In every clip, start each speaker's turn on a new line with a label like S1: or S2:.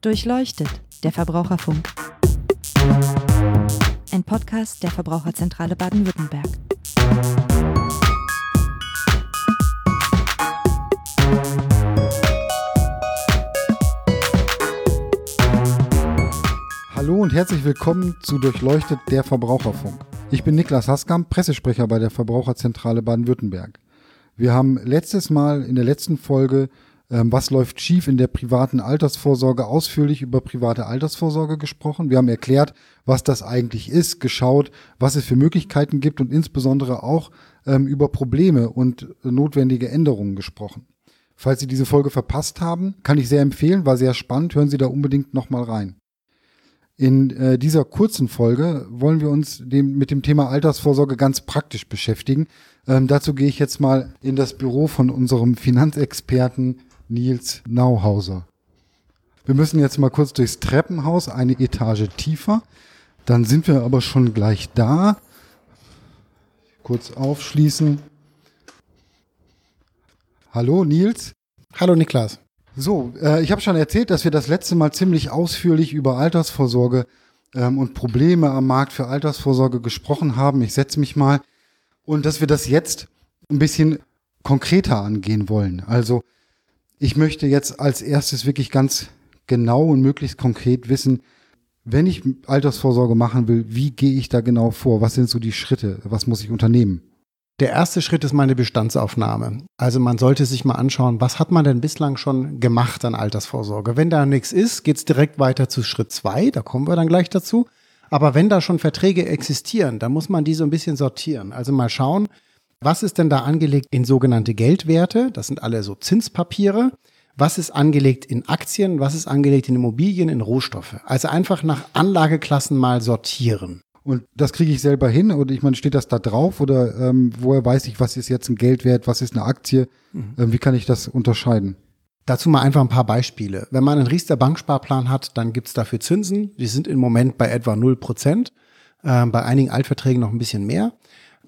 S1: Durchleuchtet, der Verbraucherfunk. Ein Podcast der Verbraucherzentrale Baden-Württemberg.
S2: Hallo und herzlich willkommen zu Durchleuchtet, der Verbraucherfunk. Ich bin Niklas Haskamp, Pressesprecher bei der Verbraucherzentrale Baden-Württemberg. Wir haben letztes Mal in der letzten Folge ähm, was läuft schief in der privaten Altersvorsorge, ausführlich über private Altersvorsorge gesprochen. Wir haben erklärt, was das eigentlich ist, geschaut, was es für Möglichkeiten gibt und insbesondere auch ähm, über Probleme und notwendige Änderungen gesprochen. Falls Sie diese Folge verpasst haben, kann ich sehr empfehlen, war sehr spannend, hören Sie da unbedingt nochmal rein. In äh, dieser kurzen Folge wollen wir uns dem, mit dem Thema Altersvorsorge ganz praktisch beschäftigen. Ähm, dazu gehe ich jetzt mal in das Büro von unserem Finanzexperten Nils Nauhauser. Wir müssen jetzt mal kurz durchs Treppenhaus, eine Etage tiefer. Dann sind wir aber schon gleich da. Kurz aufschließen. Hallo Nils.
S3: Hallo Niklas.
S2: So, äh, ich habe schon erzählt, dass wir das letzte Mal ziemlich ausführlich über Altersvorsorge ähm, und Probleme am Markt für Altersvorsorge gesprochen haben. Ich setze mich mal. Und dass wir das jetzt ein bisschen konkreter angehen wollen. Also ich möchte jetzt als erstes wirklich ganz genau und möglichst konkret wissen, wenn ich Altersvorsorge machen will, wie gehe ich da genau vor? Was sind so die Schritte? Was muss ich unternehmen?
S3: Der erste Schritt ist meine Bestandsaufnahme. Also man sollte sich mal anschauen, was hat man denn bislang schon gemacht an Altersvorsorge? Wenn da nichts ist, geht's direkt weiter zu Schritt zwei, da kommen wir dann gleich dazu. Aber wenn da schon Verträge existieren, dann muss man die so ein bisschen sortieren. Also mal schauen, was ist denn da angelegt in sogenannte Geldwerte? Das sind alle so Zinspapiere. Was ist angelegt in Aktien? Was ist angelegt in Immobilien, in Rohstoffe? Also einfach nach Anlageklassen mal sortieren.
S2: Und das kriege ich selber hin? Oder ich meine, steht das da drauf? Oder ähm, woher weiß ich, was ist jetzt ein Geldwert, was ist eine Aktie? Mhm. Ähm, wie kann ich das unterscheiden?
S3: Dazu mal einfach ein paar Beispiele. Wenn man einen Riester Banksparplan hat, dann gibt es dafür Zinsen. Die sind im Moment bei etwa 0 Prozent. Äh, bei einigen Altverträgen noch ein bisschen mehr.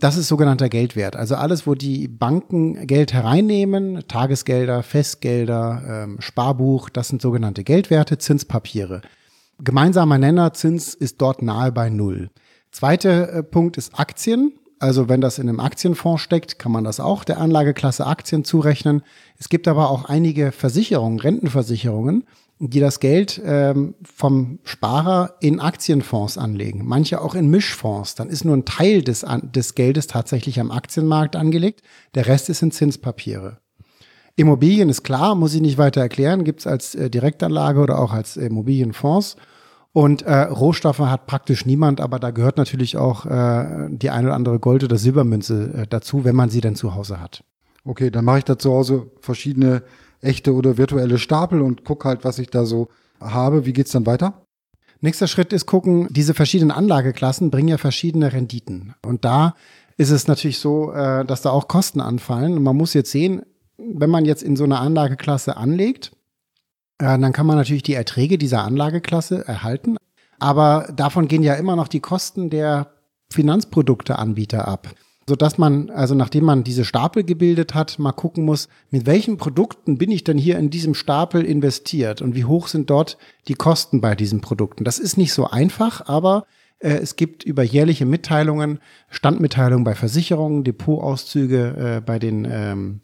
S3: Das ist sogenannter Geldwert. Also alles, wo die Banken Geld hereinnehmen, Tagesgelder, Festgelder, ähm, Sparbuch, das sind sogenannte Geldwerte, Zinspapiere. Gemeinsamer Nenner, Zins ist dort nahe bei Null. Zweiter äh, Punkt ist Aktien. Also wenn das in einem Aktienfonds steckt, kann man das auch der Anlageklasse Aktien zurechnen. Es gibt aber auch einige Versicherungen, Rentenversicherungen, die das Geld ähm, vom Sparer in Aktienfonds anlegen, manche auch in Mischfonds. Dann ist nur ein Teil des, des Geldes tatsächlich am Aktienmarkt angelegt, der Rest ist in Zinspapiere. Immobilien ist klar, muss ich nicht weiter erklären, gibt es als äh, Direktanlage oder auch als Immobilienfonds. Und äh, Rohstoffe hat praktisch niemand, aber da gehört natürlich auch äh, die eine oder andere Gold- oder Silbermünze äh, dazu, wenn man sie denn zu Hause hat.
S2: Okay, dann mache ich da zu Hause verschiedene echte oder virtuelle Stapel und gucke halt, was ich da so habe. Wie geht's dann weiter?
S3: Nächster Schritt ist gucken, diese verschiedenen Anlageklassen bringen ja verschiedene Renditen. Und da ist es natürlich so, äh, dass da auch Kosten anfallen. Und man muss jetzt sehen, wenn man jetzt in so einer Anlageklasse anlegt, äh, dann kann man natürlich die Erträge dieser Anlageklasse erhalten. Aber davon gehen ja immer noch die Kosten der Finanzprodukteanbieter ab sodass man, also nachdem man diese Stapel gebildet hat, mal gucken muss, mit welchen Produkten bin ich denn hier in diesem Stapel investiert und wie hoch sind dort die Kosten bei diesen Produkten. Das ist nicht so einfach, aber äh, es gibt über jährliche Mitteilungen, Standmitteilungen bei Versicherungen, Depotauszüge äh, bei den ähm,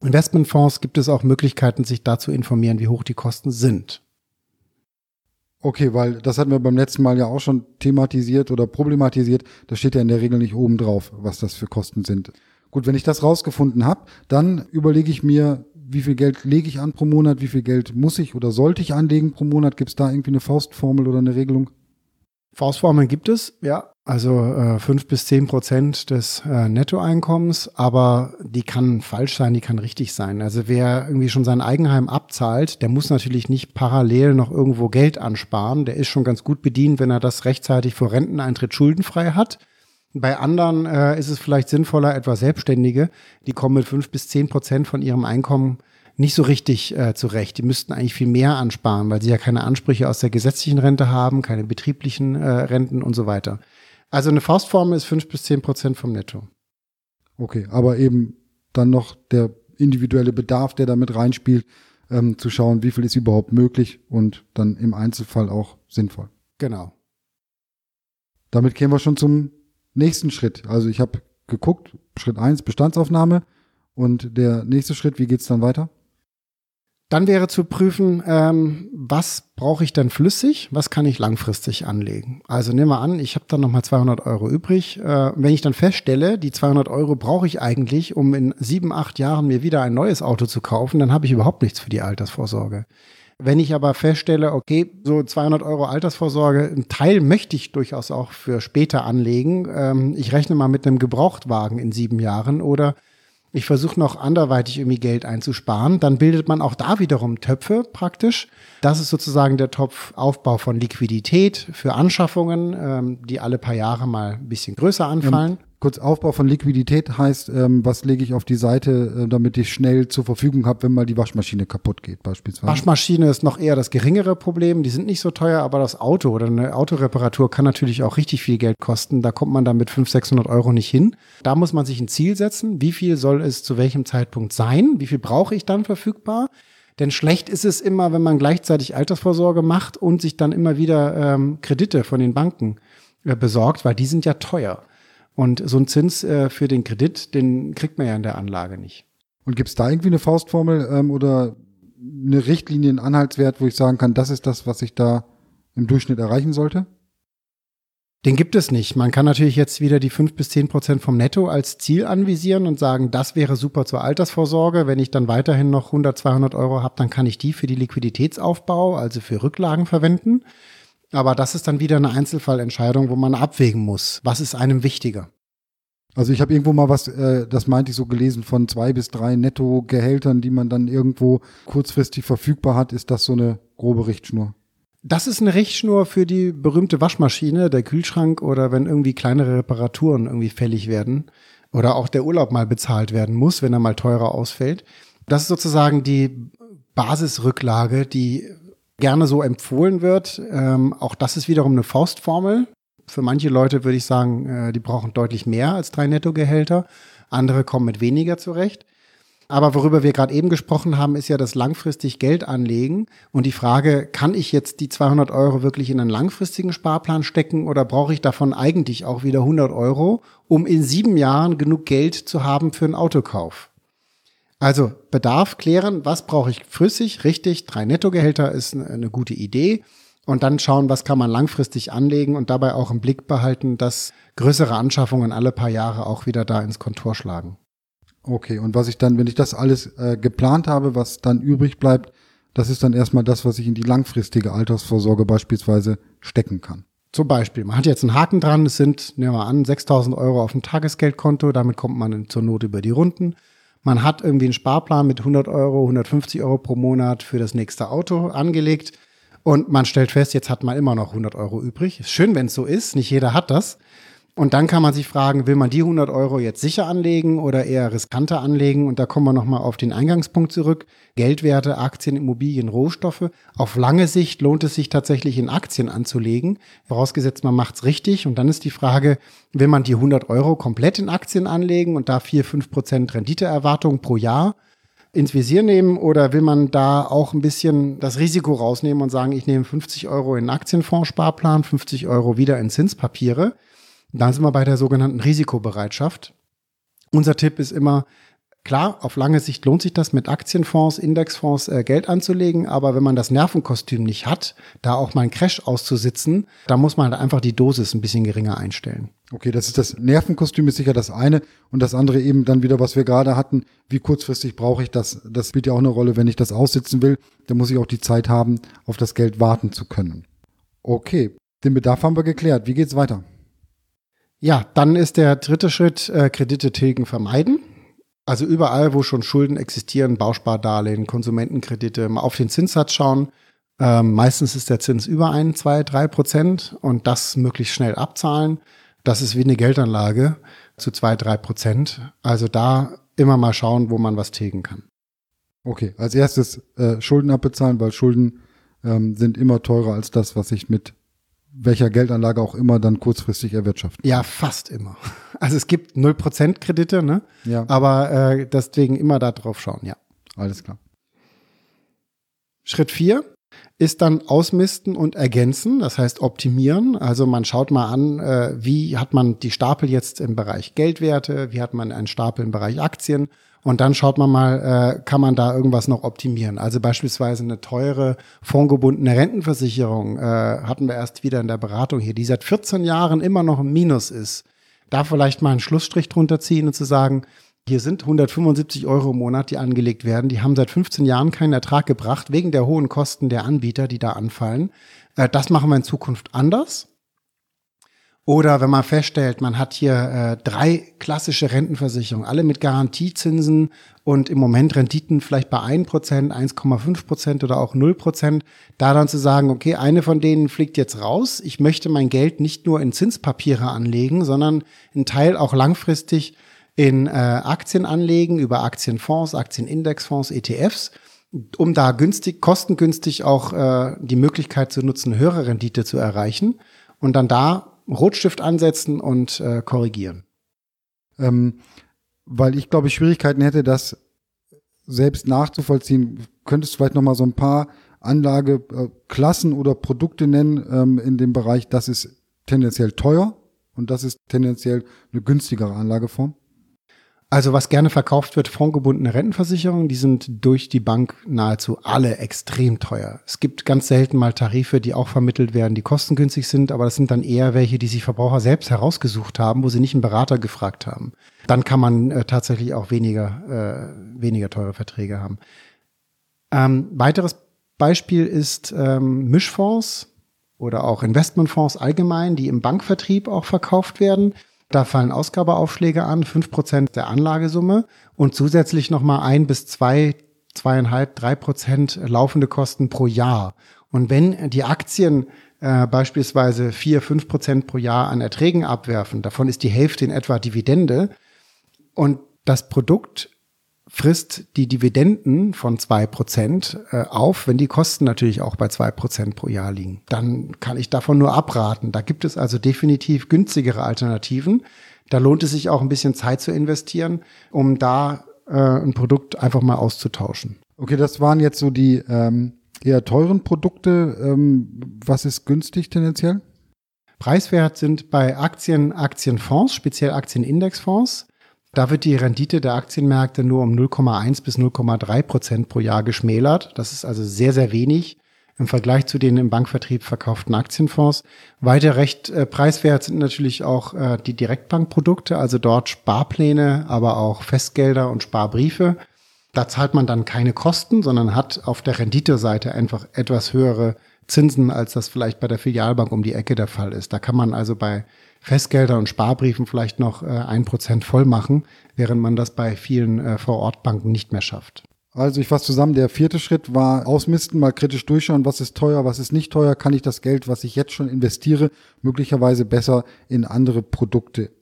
S3: Investmentfonds gibt es auch Möglichkeiten, sich da zu informieren, wie hoch die Kosten sind.
S2: Okay, weil das hatten wir beim letzten Mal ja auch schon thematisiert oder problematisiert. Das steht ja in der Regel nicht oben drauf, was das für Kosten sind. Gut, wenn ich das rausgefunden habe, dann überlege ich mir, wie viel Geld lege ich an pro Monat, wie viel Geld muss ich oder sollte ich anlegen pro Monat? Gibt es da irgendwie eine Faustformel oder eine Regelung?
S3: Faustformeln gibt es, ja. Also äh, fünf bis zehn Prozent des äh, Nettoeinkommens, aber die kann falsch sein, die kann richtig sein. Also wer irgendwie schon sein Eigenheim abzahlt, der muss natürlich nicht parallel noch irgendwo Geld ansparen. Der ist schon ganz gut bedient, wenn er das rechtzeitig vor Renteneintritt schuldenfrei hat. Bei anderen äh, ist es vielleicht sinnvoller, etwa Selbstständige, die kommen mit fünf bis zehn Prozent von ihrem Einkommen nicht so richtig äh, zurecht. Die müssten eigentlich viel mehr ansparen, weil sie ja keine Ansprüche aus der gesetzlichen Rente haben, keine betrieblichen äh, Renten und so weiter. Also eine Faustformel ist fünf bis zehn Prozent vom Netto.
S2: Okay, aber eben dann noch der individuelle Bedarf, der damit reinspielt. ähm, zu schauen, wie viel ist überhaupt möglich und dann im Einzelfall auch sinnvoll.
S3: Genau.
S2: Damit kämen wir schon zum nächsten Schritt. Also ich habe geguckt, Schritt eins Bestandsaufnahme und der nächste Schritt, wie geht's dann weiter?
S3: Dann wäre zu prüfen, ähm, was brauche ich denn flüssig, was kann ich langfristig anlegen. Also nehmen wir an, ich habe dann nochmal 200 Euro übrig. Äh, wenn ich dann feststelle, die 200 Euro brauche ich eigentlich, um in sieben, acht Jahren mir wieder ein neues Auto zu kaufen, dann habe ich überhaupt nichts für die Altersvorsorge. Wenn ich aber feststelle, okay, so 200 Euro Altersvorsorge, ein Teil möchte ich durchaus auch für später anlegen. Ähm, ich rechne mal mit einem Gebrauchtwagen in sieben Jahren oder ich versuche noch anderweitig irgendwie Geld einzusparen, dann bildet man auch da wiederum Töpfe praktisch. Das ist sozusagen der Topfaufbau von Liquidität für Anschaffungen, ähm, die alle paar Jahre mal ein bisschen größer anfallen.
S2: Kurz Aufbau von Liquidität heißt, ähm, was lege ich auf die Seite, äh, damit ich schnell zur Verfügung habe, wenn mal die Waschmaschine kaputt geht beispielsweise.
S3: Waschmaschine ist noch eher das geringere Problem. Die sind nicht so teuer, aber das Auto oder eine Autoreparatur kann natürlich auch richtig viel Geld kosten. Da kommt man dann mit 500, 600 Euro nicht hin. Da muss man sich ein Ziel setzen. Wie viel soll es zu welchem Zeitpunkt sein? Wie viel brauche ich dann verfügbar? Denn schlecht ist es immer, wenn man gleichzeitig Altersvorsorge macht und sich dann immer wieder ähm, Kredite von den Banken äh, besorgt, weil die sind ja teuer. Und so ein Zins äh, für den Kredit, den kriegt man ja in der Anlage nicht.
S2: Und gibt es da irgendwie eine Faustformel ähm, oder eine Richtlinie, einen Anhaltswert, wo ich sagen kann, das ist das, was ich da im Durchschnitt erreichen sollte?
S3: Den gibt es nicht. Man kann natürlich jetzt wieder die fünf bis zehn Prozent vom Netto als Ziel anvisieren und sagen, das wäre super zur Altersvorsorge. Wenn ich dann weiterhin noch 100, 200 Euro habe, dann kann ich die für die Liquiditätsaufbau, also für Rücklagen verwenden. Aber das ist dann wieder eine Einzelfallentscheidung, wo man abwägen muss. Was ist einem wichtiger?
S2: Also ich habe irgendwo mal was, äh, das meinte ich so gelesen, von zwei bis drei Nettogehältern, die man dann irgendwo kurzfristig verfügbar hat. Ist das so eine grobe Richtschnur?
S3: Das ist eine Richtschnur für die berühmte Waschmaschine, der Kühlschrank oder wenn irgendwie kleinere Reparaturen irgendwie fällig werden oder auch der Urlaub mal bezahlt werden muss, wenn er mal teurer ausfällt. Das ist sozusagen die Basisrücklage, die gerne so empfohlen wird. Ähm, auch das ist wiederum eine Faustformel. Für manche Leute würde ich sagen, äh, die brauchen deutlich mehr als drei Nettogehälter. Andere kommen mit weniger zurecht. Aber worüber wir gerade eben gesprochen haben, ist ja das langfristig Geld anlegen und die Frage, kann ich jetzt die 200 Euro wirklich in einen langfristigen Sparplan stecken oder brauche ich davon eigentlich auch wieder 100 Euro, um in sieben Jahren genug Geld zu haben für einen Autokauf? Also Bedarf klären, was brauche ich flüssig, richtig, drei Nettogehälter ist eine gute Idee. Und dann schauen, was kann man langfristig anlegen und dabei auch im Blick behalten, dass größere Anschaffungen alle paar Jahre auch wieder da ins Kontor schlagen.
S2: Okay, und was ich dann, wenn ich das alles äh, geplant habe, was dann übrig bleibt, das ist dann erstmal das, was ich in die langfristige Altersvorsorge beispielsweise stecken kann.
S3: Zum Beispiel, man hat jetzt einen Haken dran, es sind, nehmen wir an, 6000 Euro auf dem Tagesgeldkonto, damit kommt man zur Not über die Runden. Man hat irgendwie einen Sparplan mit 100 Euro, 150 Euro pro Monat für das nächste Auto angelegt und man stellt fest, jetzt hat man immer noch 100 Euro übrig. Ist schön, wenn es so ist, nicht jeder hat das. Und dann kann man sich fragen, will man die 100 Euro jetzt sicher anlegen oder eher riskanter anlegen? Und da kommen wir nochmal auf den Eingangspunkt zurück. Geldwerte, Aktien, Immobilien, Rohstoffe. Auf lange Sicht lohnt es sich tatsächlich in Aktien anzulegen, vorausgesetzt man macht's richtig. Und dann ist die Frage, will man die 100 Euro komplett in Aktien anlegen und da 4, 5 Prozent Renditeerwartung pro Jahr ins Visier nehmen oder will man da auch ein bisschen das Risiko rausnehmen und sagen, ich nehme 50 Euro in Aktienfondssparplan, 50 Euro wieder in Zinspapiere? Dann sind wir bei der sogenannten Risikobereitschaft. Unser Tipp ist immer, klar, auf lange Sicht lohnt sich das mit Aktienfonds, Indexfonds äh, Geld anzulegen, aber wenn man das Nervenkostüm nicht hat, da auch mal einen Crash auszusitzen, da muss man halt einfach die Dosis ein bisschen geringer einstellen.
S2: Okay, das ist das Nervenkostüm ist sicher das eine und das andere eben dann wieder, was wir gerade hatten, wie kurzfristig brauche ich das? Das spielt ja auch eine Rolle, wenn ich das aussitzen will, dann muss ich auch die Zeit haben, auf das Geld warten zu können. Okay, den Bedarf haben wir geklärt. Wie geht's weiter?
S3: Ja, dann ist der dritte Schritt äh, Kredite tilgen vermeiden. Also überall, wo schon Schulden existieren, Bauspardarlehen, Konsumentenkredite, mal auf den Zinssatz schauen. Ähm, meistens ist der Zins über ein, zwei, drei Prozent und das möglichst schnell abzahlen. Das ist wie eine Geldanlage zu zwei, drei Prozent. Also da immer mal schauen, wo man was tilgen kann.
S2: Okay, als erstes äh, Schulden abbezahlen, weil Schulden ähm, sind immer teurer als das, was ich mit welcher Geldanlage auch immer dann kurzfristig erwirtschaften.
S3: Ja, fast immer. Also es gibt 0% Kredite, ne?
S2: Ja.
S3: Aber äh, deswegen immer da drauf schauen, ja.
S2: Alles klar.
S3: Schritt vier ist dann ausmisten und ergänzen, das heißt optimieren. Also man schaut mal an, äh, wie hat man die Stapel jetzt im Bereich Geldwerte, wie hat man einen Stapel im Bereich Aktien und dann schaut man mal, äh, kann man da irgendwas noch optimieren. Also beispielsweise eine teure fondgebundene Rentenversicherung äh, hatten wir erst wieder in der Beratung hier, die seit 14 Jahren immer noch im Minus ist. Da vielleicht mal einen Schlussstrich drunter ziehen und zu sagen, hier sind 175 Euro im Monat, die angelegt werden. Die haben seit 15 Jahren keinen Ertrag gebracht, wegen der hohen Kosten der Anbieter, die da anfallen. Äh, das machen wir in Zukunft anders. Oder wenn man feststellt, man hat hier äh, drei klassische Rentenversicherungen, alle mit Garantiezinsen und im Moment Renditen vielleicht bei 1%, 1,5% oder auch 0%, da dann zu sagen, okay, eine von denen fliegt jetzt raus. Ich möchte mein Geld nicht nur in Zinspapiere anlegen, sondern einen Teil auch langfristig in äh, Aktien anlegen, über Aktienfonds, Aktienindexfonds, ETFs, um da günstig, kostengünstig auch äh, die Möglichkeit zu nutzen, höhere Rendite zu erreichen und dann da Rotstift ansetzen und äh, korrigieren.
S2: Ähm, weil ich glaube, ich Schwierigkeiten hätte, das selbst nachzuvollziehen. Könntest du vielleicht noch mal so ein paar Anlageklassen oder Produkte nennen ähm, in dem Bereich, das ist tendenziell teuer und das ist tendenziell eine günstigere Anlageform?
S3: Also was gerne verkauft wird, fondgebundene Rentenversicherungen, die sind durch die Bank nahezu alle extrem teuer. Es gibt ganz selten mal Tarife, die auch vermittelt werden, die kostengünstig sind, aber das sind dann eher welche, die sich Verbraucher selbst herausgesucht haben, wo sie nicht einen Berater gefragt haben. Dann kann man äh, tatsächlich auch weniger, äh, weniger teure Verträge haben. Ähm, weiteres Beispiel ist ähm, Mischfonds oder auch Investmentfonds allgemein, die im Bankvertrieb auch verkauft werden. Da fallen Ausgabeaufschläge an, fünf Prozent der Anlagesumme und zusätzlich nochmal ein bis zwei, zweieinhalb, drei Prozent laufende Kosten pro Jahr. Und wenn die Aktien äh, beispielsweise vier, fünf Prozent pro Jahr an Erträgen abwerfen, davon ist die Hälfte in etwa Dividende und das Produkt frisst die Dividenden von zwei Prozent äh, auf, wenn die Kosten natürlich auch bei zwei Prozent pro Jahr liegen. Dann kann ich davon nur abraten. Da gibt es also definitiv günstigere Alternativen. Da lohnt es sich auch ein bisschen Zeit zu investieren, um da äh, ein Produkt einfach mal auszutauschen.
S2: Okay, das waren jetzt so die ähm, eher teuren Produkte. Ähm, was ist günstig tendenziell?
S3: Preiswert sind bei Aktien Aktienfonds, speziell Aktienindexfonds. Da wird die Rendite der Aktienmärkte nur um 0,1 bis 0,3 Prozent pro Jahr geschmälert. Das ist also sehr, sehr wenig im Vergleich zu den im Bankvertrieb verkauften Aktienfonds. Weiter recht äh, preiswert sind natürlich auch äh, die Direktbankprodukte, also dort Sparpläne, aber auch Festgelder und Sparbriefe. Da zahlt man dann keine Kosten, sondern hat auf der Renditeseite einfach etwas höhere Zinsen, als das vielleicht bei der Filialbank um die Ecke der Fall ist. Da kann man also bei Festgelder und Sparbriefen vielleicht noch äh, ein Prozent voll machen, während man das bei vielen äh, Vorortbanken nicht mehr schafft.
S2: Also ich fasse zusammen, der vierte Schritt war ausmisten, mal kritisch durchschauen, was ist teuer, was ist nicht teuer, kann ich das Geld, was ich jetzt schon investiere, möglicherweise besser in andere Produkte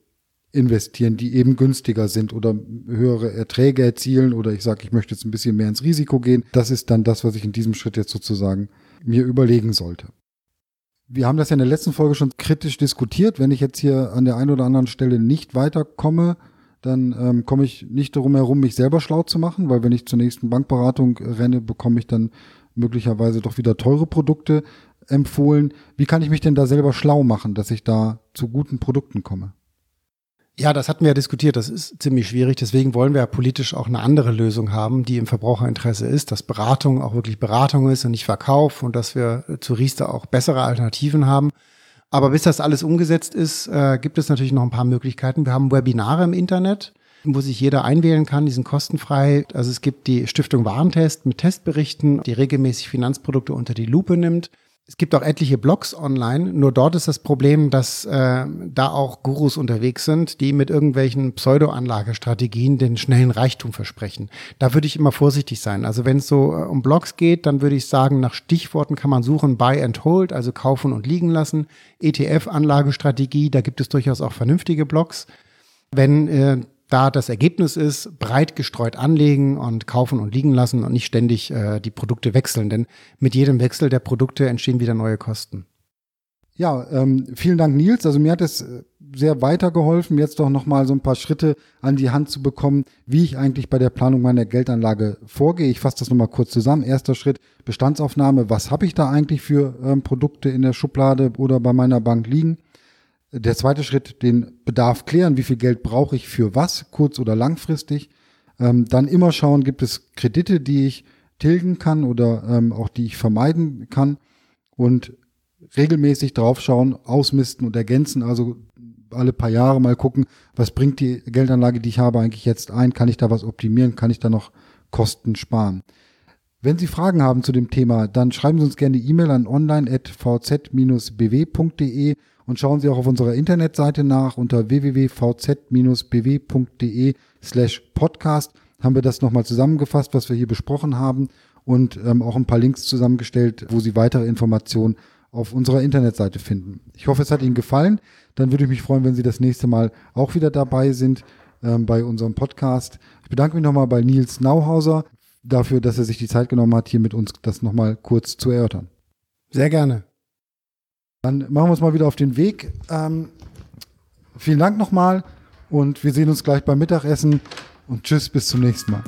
S2: investieren, die eben günstiger sind oder höhere Erträge erzielen oder ich sage, ich möchte jetzt ein bisschen mehr ins Risiko gehen. Das ist dann das, was ich in diesem Schritt jetzt sozusagen mir überlegen sollte. Wir haben das ja in der letzten Folge schon kritisch diskutiert. Wenn ich jetzt hier an der einen oder anderen Stelle nicht weiterkomme, dann ähm, komme ich nicht darum herum, mich selber schlau zu machen, weil wenn ich zur nächsten Bankberatung renne, bekomme ich dann möglicherweise doch wieder teure Produkte empfohlen. Wie kann ich mich denn da selber schlau machen, dass ich da zu guten Produkten komme?
S3: Ja, das hatten wir ja diskutiert. Das ist ziemlich schwierig. Deswegen wollen wir ja politisch auch eine andere Lösung haben, die im Verbraucherinteresse ist, dass Beratung auch wirklich Beratung ist und nicht Verkauf und dass wir zu Riester auch bessere Alternativen haben. Aber bis das alles umgesetzt ist, äh, gibt es natürlich noch ein paar Möglichkeiten. Wir haben Webinare im Internet, wo sich jeder einwählen kann. Die sind kostenfrei. Also es gibt die Stiftung Warentest mit Testberichten, die regelmäßig Finanzprodukte unter die Lupe nimmt. Es gibt auch etliche Blogs online, nur dort ist das Problem, dass äh, da auch Gurus unterwegs sind, die mit irgendwelchen Pseudo-Anlagestrategien den schnellen Reichtum versprechen. Da würde ich immer vorsichtig sein. Also wenn es so äh, um Blogs geht, dann würde ich sagen, nach Stichworten kann man suchen, Buy and Hold, also kaufen und liegen lassen, ETF-Anlagestrategie, da gibt es durchaus auch vernünftige Blogs. Wenn äh, da das Ergebnis ist, breit gestreut anlegen und kaufen und liegen lassen und nicht ständig äh, die Produkte wechseln. Denn mit jedem Wechsel der Produkte entstehen wieder neue Kosten.
S2: Ja, ähm, vielen Dank, Nils. Also mir hat es äh, sehr weitergeholfen, jetzt doch nochmal so ein paar Schritte an die Hand zu bekommen, wie ich eigentlich bei der Planung meiner Geldanlage vorgehe. Ich fasse das nochmal kurz zusammen. Erster Schritt, Bestandsaufnahme. Was habe ich da eigentlich für ähm, Produkte in der Schublade oder bei meiner Bank liegen? Der zweite Schritt, den Bedarf klären. Wie viel Geld brauche ich für was, kurz- oder langfristig? Ähm, dann immer schauen, gibt es Kredite, die ich tilgen kann oder ähm, auch die ich vermeiden kann. Und regelmäßig draufschauen, ausmisten und ergänzen. Also alle paar Jahre mal gucken, was bringt die Geldanlage, die ich habe, eigentlich jetzt ein? Kann ich da was optimieren? Kann ich da noch Kosten sparen? Wenn Sie Fragen haben zu dem Thema, dann schreiben Sie uns gerne E-Mail an online.vz-bw.de und schauen Sie auch auf unserer Internetseite nach unter www.vz-bw.de slash podcast haben wir das nochmal zusammengefasst, was wir hier besprochen haben und ähm, auch ein paar Links zusammengestellt, wo Sie weitere Informationen auf unserer Internetseite finden. Ich hoffe, es hat Ihnen gefallen. Dann würde ich mich freuen, wenn Sie das nächste Mal auch wieder dabei sind ähm, bei unserem Podcast. Ich bedanke mich nochmal bei Nils Nauhauser dafür, dass er sich die Zeit genommen hat, hier mit uns das nochmal kurz zu erörtern.
S3: Sehr gerne.
S2: Dann machen wir uns mal wieder auf den Weg. Ähm, vielen Dank nochmal und wir sehen uns gleich beim Mittagessen und tschüss, bis zum nächsten Mal.